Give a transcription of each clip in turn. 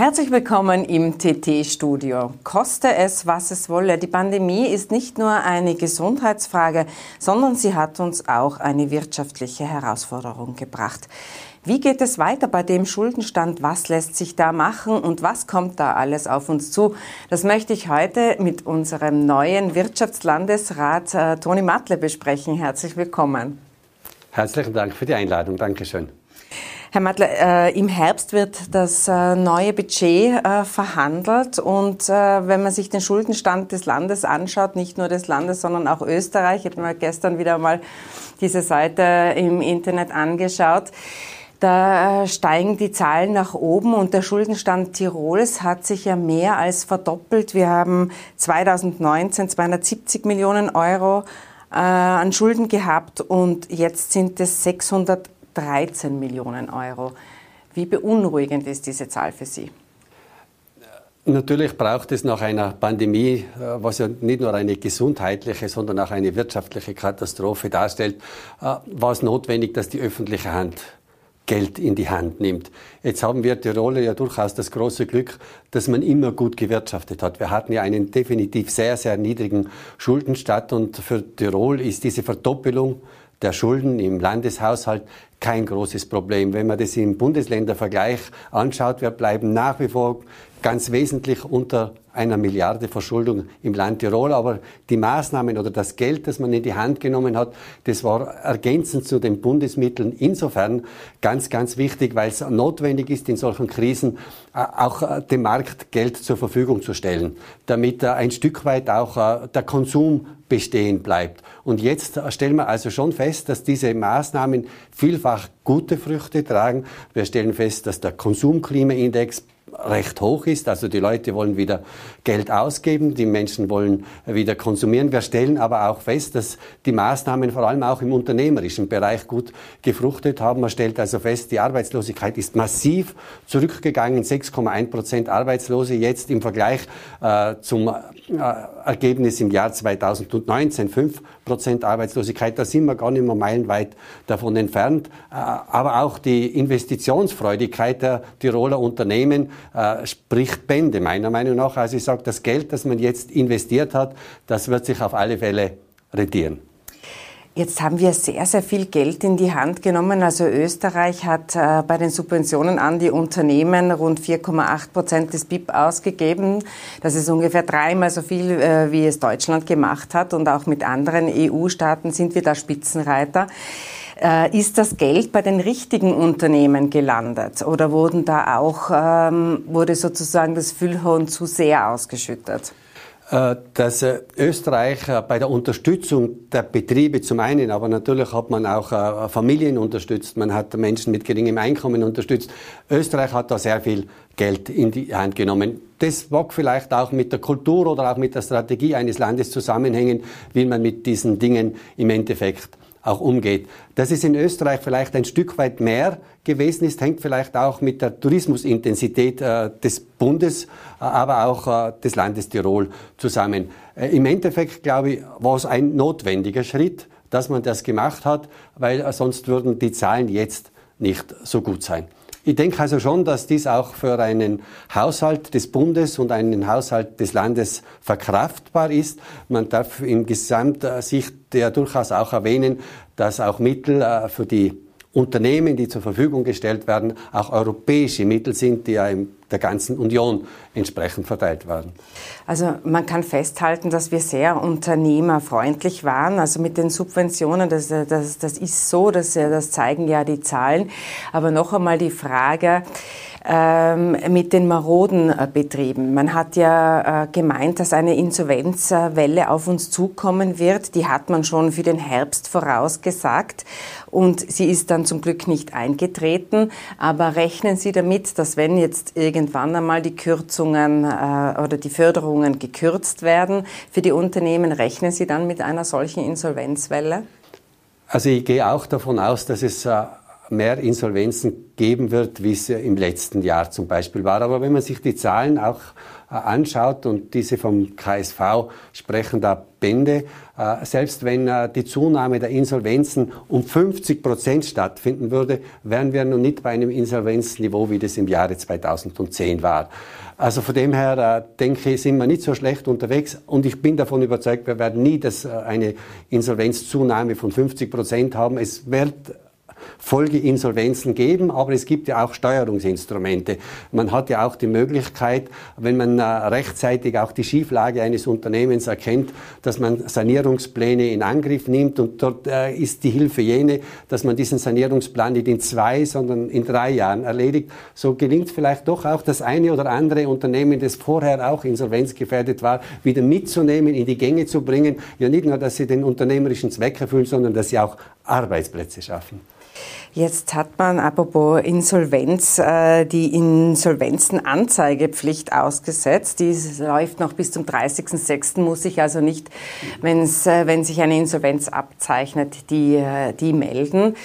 Herzlich willkommen im TT-Studio. Koste es, was es wolle. Die Pandemie ist nicht nur eine Gesundheitsfrage, sondern sie hat uns auch eine wirtschaftliche Herausforderung gebracht. Wie geht es weiter bei dem Schuldenstand? Was lässt sich da machen und was kommt da alles auf uns zu? Das möchte ich heute mit unserem neuen Wirtschaftslandesrat äh, Toni Matle besprechen. Herzlich willkommen. Herzlichen Dank für die Einladung. Dankeschön. Herr Mattler, äh, im Herbst wird das äh, neue Budget äh, verhandelt und äh, wenn man sich den Schuldenstand des Landes anschaut, nicht nur des Landes, sondern auch Österreich, ich habe mir gestern wieder mal diese Seite im Internet angeschaut, da äh, steigen die Zahlen nach oben und der Schuldenstand Tirols hat sich ja mehr als verdoppelt. Wir haben 2019 270 Millionen Euro äh, an Schulden gehabt und jetzt sind es 600 13 Millionen Euro. Wie beunruhigend ist diese Zahl für Sie? Natürlich braucht es nach einer Pandemie, äh, was ja nicht nur eine gesundheitliche, sondern auch eine wirtschaftliche Katastrophe darstellt, äh, war es notwendig, dass die öffentliche Hand Geld in die Hand nimmt. Jetzt haben wir Tiroler ja durchaus das große Glück, dass man immer gut gewirtschaftet hat. Wir hatten ja einen definitiv sehr, sehr niedrigen Schuldenstand und für Tirol ist diese Verdoppelung der Schulden im Landeshaushalt kein großes Problem. Wenn man das im Bundesländervergleich anschaut, wir bleiben nach wie vor ganz wesentlich unter einer Milliarde Verschuldung im Land Tirol. Aber die Maßnahmen oder das Geld, das man in die Hand genommen hat, das war ergänzend zu den Bundesmitteln insofern ganz, ganz wichtig, weil es notwendig ist, in solchen Krisen äh, auch äh, dem Markt Geld zur Verfügung zu stellen, damit äh, ein Stück weit auch der Konsum bestehen bleibt. Und jetzt stellen wir also schon fest, dass diese Maßnahmen vielfach gute Früchte tragen. Wir stellen fest, dass der Konsumklimaindex recht hoch ist. Also die Leute wollen wieder Geld ausgeben, die Menschen wollen wieder konsumieren. Wir stellen aber auch fest, dass die Maßnahmen vor allem auch im unternehmerischen Bereich gut gefruchtet haben. Man stellt also fest, die Arbeitslosigkeit ist massiv zurückgegangen, 6,1 Prozent Arbeitslose jetzt im Vergleich äh, zum Ergebnis im Jahr 2019, 5 Prozent Arbeitslosigkeit. Da sind wir gar nicht mehr meilenweit davon entfernt. Äh, aber auch die Investitionsfreudigkeit der Tiroler Unternehmen äh, spricht Bände, meiner Meinung nach. Also ich sage, das Geld, das man jetzt investiert hat, das wird sich auf alle Fälle rentieren. Jetzt haben wir sehr, sehr viel Geld in die Hand genommen. Also Österreich hat äh, bei den Subventionen an die Unternehmen rund 4,8 Prozent des BIP ausgegeben. Das ist ungefähr dreimal so viel, äh, wie es Deutschland gemacht hat. Und auch mit anderen EU-Staaten sind wir da Spitzenreiter. Äh, ist das Geld bei den richtigen Unternehmen gelandet oder wurden da auch, ähm, wurde sozusagen das Füllhorn zu sehr ausgeschüttet? Äh, dass äh, Österreich bei der Unterstützung der Betriebe zum einen, aber natürlich hat man auch Familien unterstützt, man hat Menschen mit geringem Einkommen unterstützt. Österreich hat da sehr viel Geld in die Hand genommen. Das mag vielleicht auch mit der Kultur oder auch mit der Strategie eines Landes zusammenhängen, wie man mit diesen Dingen im Endeffekt auch umgeht. Dass es in Österreich vielleicht ein Stück weit mehr gewesen ist, hängt vielleicht auch mit der Tourismusintensität äh, des Bundes, äh, aber auch äh, des Landes Tirol zusammen. Äh, Im Endeffekt, glaube ich, war es ein notwendiger Schritt, dass man das gemacht hat, weil äh, sonst würden die Zahlen jetzt nicht so gut sein. Ich denke also schon, dass dies auch für einen Haushalt des Bundes und einen Haushalt des Landes verkraftbar ist. Man darf in Gesamtsicht ja durchaus auch erwähnen, dass auch Mittel äh, für die Unternehmen, die zur Verfügung gestellt werden, auch europäische Mittel sind, die ja in der ganzen Union entsprechend verteilt werden. Also man kann festhalten, dass wir sehr unternehmerfreundlich waren. Also mit den Subventionen, das, das, das ist so, das, das zeigen ja die Zahlen. Aber noch einmal die Frage, ähm, mit den maroden äh, Betrieben. Man hat ja äh, gemeint, dass eine Insolvenzwelle auf uns zukommen wird. Die hat man schon für den Herbst vorausgesagt und sie ist dann zum Glück nicht eingetreten. Aber rechnen Sie damit, dass wenn jetzt irgendwann einmal die Kürzungen äh, oder die Förderungen gekürzt werden für die Unternehmen, rechnen Sie dann mit einer solchen Insolvenzwelle? Also ich gehe auch davon aus, dass es mehr Insolvenzen geben wird, wie es im letzten Jahr zum Beispiel war. Aber wenn man sich die Zahlen auch äh, anschaut und diese vom KSV sprechen da Bände, äh, selbst wenn äh, die Zunahme der Insolvenzen um 50 Prozent stattfinden würde, wären wir noch nicht bei einem Insolvenzniveau, wie das im Jahre 2010 war. Also von dem her denke ich, sind wir nicht so schlecht unterwegs und ich bin davon überzeugt, wir werden nie das, eine Insolvenzzunahme von 50 Prozent haben. Es wird Folgeinsolvenzen geben, aber es gibt ja auch Steuerungsinstrumente. Man hat ja auch die Möglichkeit, wenn man äh, rechtzeitig auch die Schieflage eines Unternehmens erkennt, dass man Sanierungspläne in Angriff nimmt und dort äh, ist die Hilfe jene, dass man diesen Sanierungsplan nicht in zwei, sondern in drei Jahren erledigt. So gelingt vielleicht doch auch das eine oder andere Unternehmen, das vorher auch insolvenzgefährdet war, wieder mitzunehmen, in die Gänge zu bringen. Ja, nicht nur, dass sie den unternehmerischen Zweck erfüllen, sondern dass sie auch Arbeitsplätze schaffen. Jetzt hat man, apropos Insolvenz, äh, die Insolvenzenanzeigepflicht ausgesetzt. Die läuft noch bis zum 30.06. muss ich also nicht, wenn's, äh, wenn sich eine Insolvenz abzeichnet, die, äh, die melden.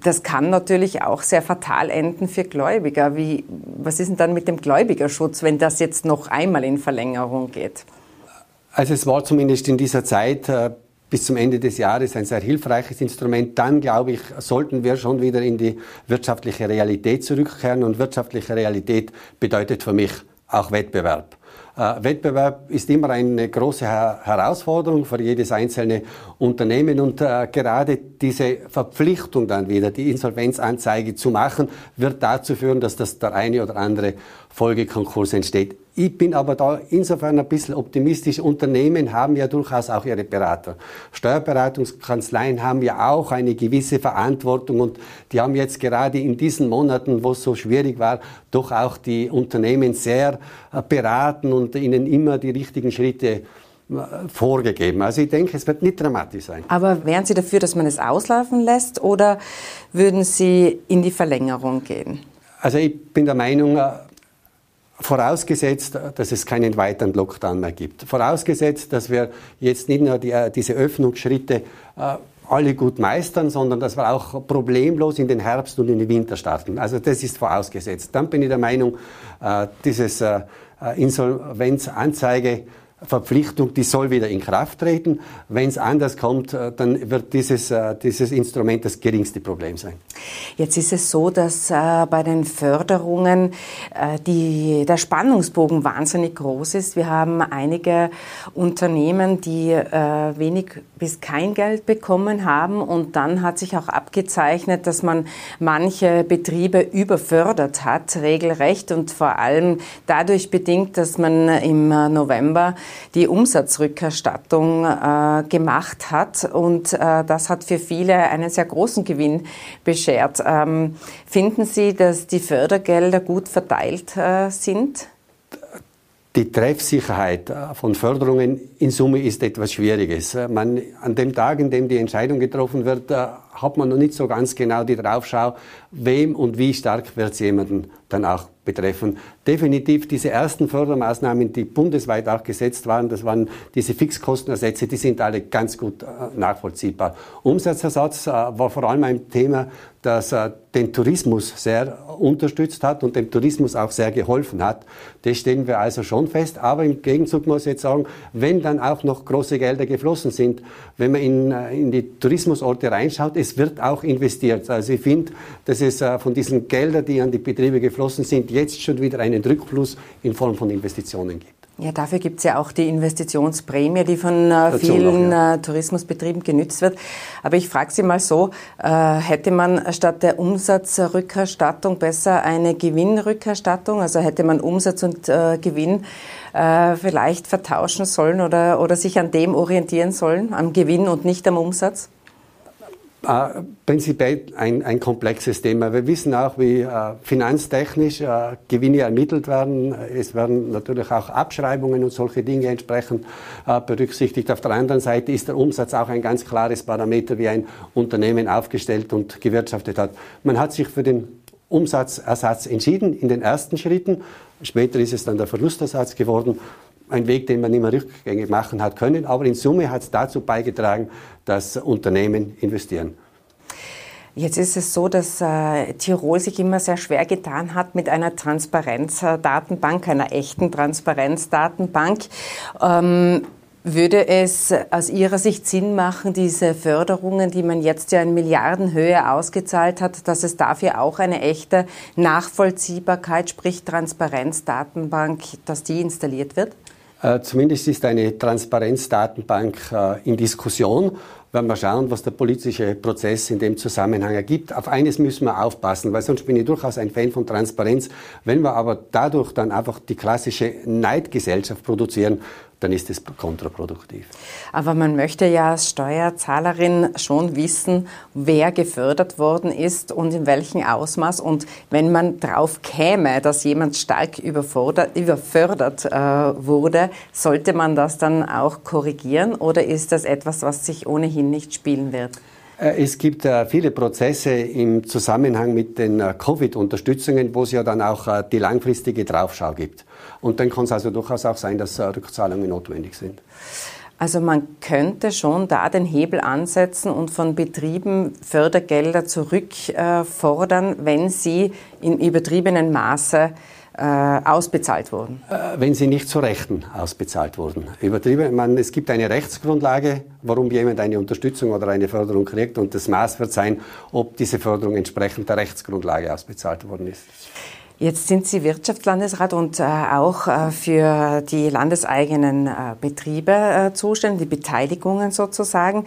Das kann natürlich auch sehr fatal enden für Gläubiger. Wie, was ist denn dann mit dem Gläubigerschutz, wenn das jetzt noch einmal in Verlängerung geht? Also es war zumindest in dieser Zeit bis zum Ende des Jahres ein sehr hilfreiches Instrument. Dann, glaube ich, sollten wir schon wieder in die wirtschaftliche Realität zurückkehren. Und wirtschaftliche Realität bedeutet für mich auch Wettbewerb. Äh, Wettbewerb ist immer eine große Herausforderung für jedes einzelne Unternehmen und äh, gerade diese Verpflichtung dann wieder, die Insolvenzanzeige zu machen, wird dazu führen, dass das der eine oder andere Folgekonkurs entsteht. Ich bin aber da insofern ein bisschen optimistisch. Unternehmen haben ja durchaus auch ihre Berater. Steuerberatungskanzleien haben ja auch eine gewisse Verantwortung und die haben jetzt gerade in diesen Monaten, wo es so schwierig war, doch auch die Unternehmen sehr äh, beraten und ihnen immer die richtigen Schritte äh, vorgegeben. Also ich denke, es wird nicht dramatisch sein. Aber wären Sie dafür, dass man es auslaufen lässt oder würden Sie in die Verlängerung gehen? Also ich bin der Meinung, äh, Vorausgesetzt, dass es keinen weiteren Lockdown mehr gibt. Vorausgesetzt, dass wir jetzt nicht nur die, äh, diese Öffnungsschritte äh, alle gut meistern, sondern dass wir auch problemlos in den Herbst und in den Winter starten. Also das ist vorausgesetzt. Dann bin ich der Meinung, äh, dieses Insolvenzanzeige Verpflichtung, die soll wieder in Kraft treten. Wenn es anders kommt, äh, dann wird dieses, äh, dieses Instrument das geringste Problem sein. Jetzt ist es so, dass äh, bei den Förderungen die, der Spannungsbogen wahnsinnig groß ist. Wir haben einige Unternehmen, die wenig bis kein Geld bekommen haben und dann hat sich auch abgezeichnet, dass man manche Betriebe überfördert hat, regelrecht und vor allem dadurch bedingt, dass man im November die Umsatzrückerstattung äh, gemacht hat. Und äh, das hat für viele einen sehr großen Gewinn beschert. Ähm, finden Sie, dass die Fördergelder gut verteilt äh, sind? Die Treffsicherheit von Förderungen in Summe ist etwas Schwieriges. Man, an dem Tag, in dem die Entscheidung getroffen wird, äh, hat man noch nicht so ganz genau die Draufschau, wem und wie stark wird es jemanden dann auch betreffen. Definitiv diese ersten Fördermaßnahmen, die bundesweit auch gesetzt waren, das waren diese Fixkostenersätze, die sind alle ganz gut äh, nachvollziehbar. Umsatzersatz äh, war vor allem ein Thema, das äh, den Tourismus sehr unterstützt hat und dem Tourismus auch sehr geholfen hat. Das stellen wir also schon fest. Aber im Gegenzug muss ich jetzt sagen, wenn dann auch noch große Gelder geflossen sind, wenn man in, in die Tourismusorte reinschaut, es wird auch investiert. Also ich finde, dass es von diesen Geldern, die an die Betriebe geflossen sind, jetzt schon wieder einen Rückfluss in Form von Investitionen gibt. Ja, dafür gibt es ja auch die Investitionsprämie, die von äh, vielen auch, ja. äh, Tourismusbetrieben genützt wird. Aber ich frage Sie mal so, äh, hätte man statt der Umsatzrückerstattung besser eine Gewinnrückerstattung? Also hätte man Umsatz und äh, Gewinn äh, vielleicht vertauschen sollen oder, oder sich an dem orientieren sollen, am Gewinn und nicht am Umsatz? Äh, prinzipiell ein, ein, komplexes Thema. Wir wissen auch, wie äh, finanztechnisch äh, Gewinne ermittelt werden. Es werden natürlich auch Abschreibungen und solche Dinge entsprechend äh, berücksichtigt. Auf der anderen Seite ist der Umsatz auch ein ganz klares Parameter, wie ein Unternehmen aufgestellt und gewirtschaftet hat. Man hat sich für den Umsatzersatz entschieden in den ersten Schritten. Später ist es dann der Verlustersatz geworden ein Weg, den man nicht mehr rückgängig machen hat können. Aber in Summe hat es dazu beigetragen, dass Unternehmen investieren. Jetzt ist es so, dass äh, Tirol sich immer sehr schwer getan hat mit einer Transparenzdatenbank, einer echten Transparenzdatenbank. Ähm, würde es aus Ihrer Sicht Sinn machen, diese Förderungen, die man jetzt ja in Milliardenhöhe ausgezahlt hat, dass es dafür auch eine echte Nachvollziehbarkeit, sprich Transparenzdatenbank, dass die installiert wird? Äh, zumindest ist eine Transparenzdatenbank äh, in Diskussion werden wir schauen, was der politische Prozess in dem Zusammenhang ergibt. Auf eines müssen wir aufpassen, weil sonst bin ich durchaus ein Fan von Transparenz. Wenn wir aber dadurch dann einfach die klassische Neidgesellschaft produzieren, dann ist es kontraproduktiv. Aber man möchte ja als Steuerzahlerin schon wissen, wer gefördert worden ist und in welchem Ausmaß. Und wenn man drauf käme, dass jemand stark überfördert äh, wurde, sollte man das dann auch korrigieren oder ist das etwas, was sich ohnehin nicht spielen wird? Äh, es gibt äh, viele Prozesse im Zusammenhang mit den äh, Covid-Unterstützungen, wo es ja dann auch die langfristige Draufschau gibt. Und dann kann es also durchaus auch sein, dass Rückzahlungen notwendig sind. Also man könnte schon da den Hebel ansetzen und von Betrieben Fördergelder zurückfordern, wenn sie in übertriebenen Maße ausbezahlt wurden? Äh, wenn sie nicht zu Rechten ausbezahlt wurden. Übertrieben, man, es gibt eine Rechtsgrundlage, warum jemand eine Unterstützung oder eine Förderung kriegt und das Maß wird sein, ob diese Förderung entsprechend der Rechtsgrundlage ausbezahlt worden ist. Jetzt sind Sie Wirtschaftslandesrat und äh, auch äh, für die landeseigenen äh, Betriebe äh, zuständig, die Beteiligungen sozusagen.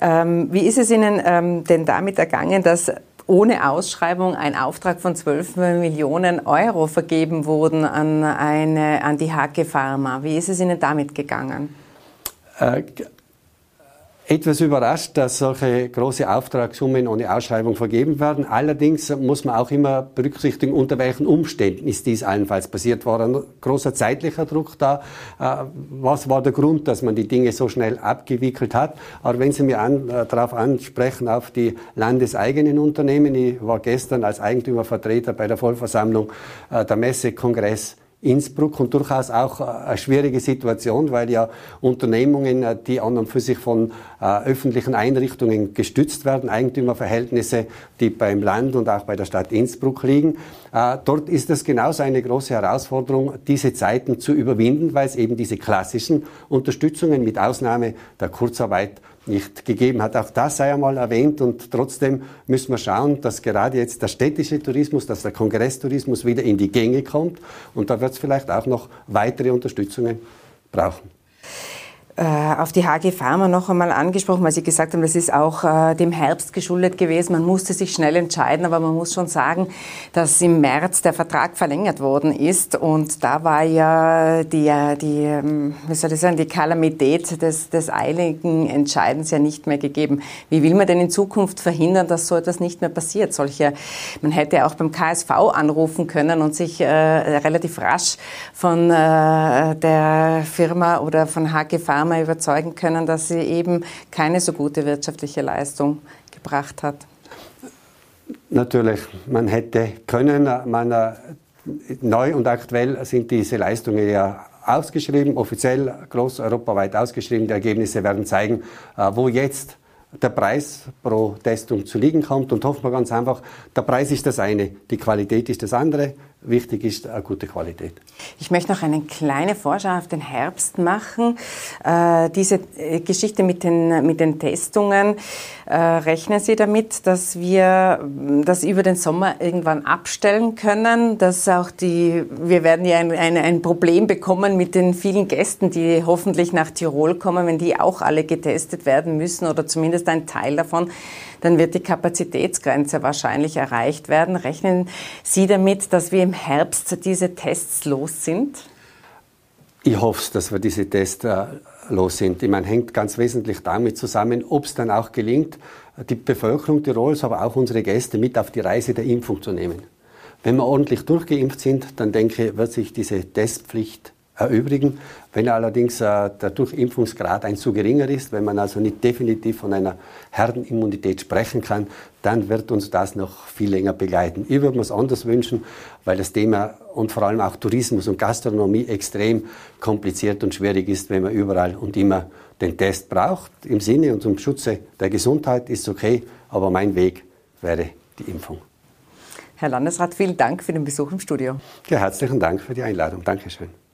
Ähm, wie ist es Ihnen ähm, denn damit ergangen, dass ohne Ausschreibung ein Auftrag von 12 Millionen Euro vergeben wurden an, eine, an die Hake Pharma. Wie ist es Ihnen damit gegangen? Etwas überrascht, dass solche große Auftragssummen ohne Ausschreibung vergeben werden. Allerdings muss man auch immer berücksichtigen, unter welchen Umständen ist dies allenfalls passiert. War ein großer zeitlicher Druck da? Äh, was war der Grund, dass man die Dinge so schnell abgewickelt hat? Aber wenn Sie mir an, äh, darauf ansprechen, auf die landeseigenen Unternehmen, ich war gestern als Eigentümervertreter bei der Vollversammlung äh, der Messe Kongress Innsbruck und durchaus auch äh, eine schwierige Situation, weil ja Unternehmungen, äh, die an und für sich von äh, öffentlichen Einrichtungen gestützt werden, Eigentümerverhältnisse, die beim Land und auch bei der Stadt Innsbruck liegen. Dort ist es genauso eine große Herausforderung, diese Zeiten zu überwinden, weil es eben diese klassischen Unterstützungen mit Ausnahme der Kurzarbeit nicht gegeben hat. Auch das sei einmal erwähnt und trotzdem müssen wir schauen, dass gerade jetzt der städtische Tourismus, dass der Kongresstourismus wieder in die Gänge kommt und da wird es vielleicht auch noch weitere Unterstützungen brauchen. Äh, auf die HG Pharma noch einmal angesprochen, weil Sie gesagt haben, das ist auch äh, dem Herbst geschuldet gewesen. Man musste sich schnell entscheiden, aber man muss schon sagen, dass im März der Vertrag verlängert worden ist und da war ja die, äh, die ähm, wie soll ich sagen, die Kalamität des, des eiligen Entscheidens ja nicht mehr gegeben. Wie will man denn in Zukunft verhindern, dass so etwas nicht mehr passiert? Solche, man hätte auch beim KSV anrufen können und sich äh, relativ rasch von äh, der Firma oder von HG Pharma Pharma überzeugen können, dass sie eben keine so gute wirtschaftliche Leistung gebracht hat? Natürlich, man hätte können, man, äh, neu und aktuell sind diese Leistungen ja ausgeschrieben, offiziell groß europaweit ausgeschrieben. Die Ergebnisse werden zeigen, äh, wo jetzt der Preis pro Testung zu liegen kommt und hoffen wir ganz einfach, der Preis ist das eine, die Qualität ist das andere wichtig ist eine gute Qualität. Ich möchte noch eine kleine Vorschau auf den Herbst machen. Äh, diese äh, Geschichte mit den, mit den Testungen, äh, rechnen Sie damit, dass wir das über den Sommer irgendwann abstellen können, dass auch die, wir werden ja ein, ein, ein Problem bekommen mit den vielen Gästen, die hoffentlich nach Tirol kommen, wenn die auch alle getestet werden müssen oder zumindest ein Teil davon, dann wird die Kapazitätsgrenze wahrscheinlich erreicht werden. Rechnen Sie damit, dass wir im Herbst diese Tests los sind? Ich hoffe, dass wir diese Tests äh, los sind. Ich meine, hängt ganz wesentlich damit zusammen, ob es dann auch gelingt, die Bevölkerung Tirols, aber auch unsere Gäste mit auf die Reise der Impfung zu nehmen. Wenn wir ordentlich durchgeimpft sind, dann denke ich, wird sich diese Testpflicht erübrigen. Wenn allerdings äh, der Durchimpfungsgrad ein zu geringer ist, wenn man also nicht definitiv von einer Herdenimmunität sprechen kann, dann wird uns das noch viel länger begleiten. Ich würde mir es anders wünschen, weil das Thema und vor allem auch Tourismus und Gastronomie extrem kompliziert und schwierig ist, wenn man überall und immer den Test braucht. Im Sinne und zum Schutze der Gesundheit ist okay, aber mein Weg wäre die Impfung. Herr Landesrat, vielen Dank für den Besuch im Studio. Ja, herzlichen Dank für die Einladung. Dankeschön.